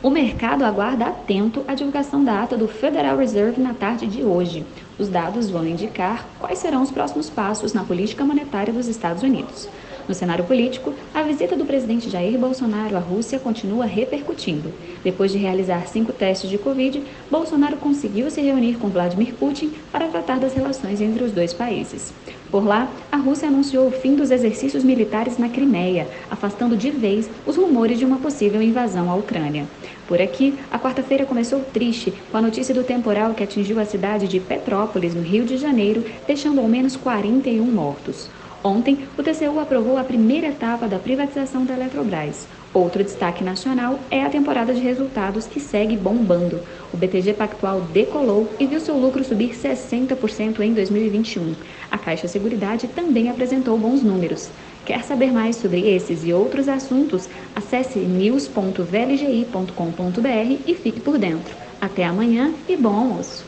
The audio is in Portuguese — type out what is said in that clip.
O mercado aguarda atento a divulgação da ata do Federal Reserve na tarde de hoje. Os dados vão indicar quais serão os próximos passos na política monetária dos Estados Unidos. No cenário político, a visita do presidente Jair Bolsonaro à Rússia continua repercutindo. Depois de realizar cinco testes de Covid, Bolsonaro conseguiu se reunir com Vladimir Putin para tratar das relações entre os dois países. Por lá, a Rússia anunciou o fim dos exercícios militares na Crimeia, afastando de vez os rumores de uma possível invasão à Ucrânia. Por aqui, a quarta-feira começou triste com a notícia do temporal que atingiu a cidade de Petrópolis, no Rio de Janeiro, deixando ao menos 41 mortos. Ontem, o TCU aprovou a primeira etapa da privatização da Eletrobras. Outro destaque nacional é a temporada de resultados que segue bombando. O BTG Pactual decolou e viu seu lucro subir 60% em 2021. A Caixa Seguridade também apresentou bons números. Quer saber mais sobre esses e outros assuntos? Acesse news.vlgi.com.br e fique por dentro. Até amanhã e bom almoço!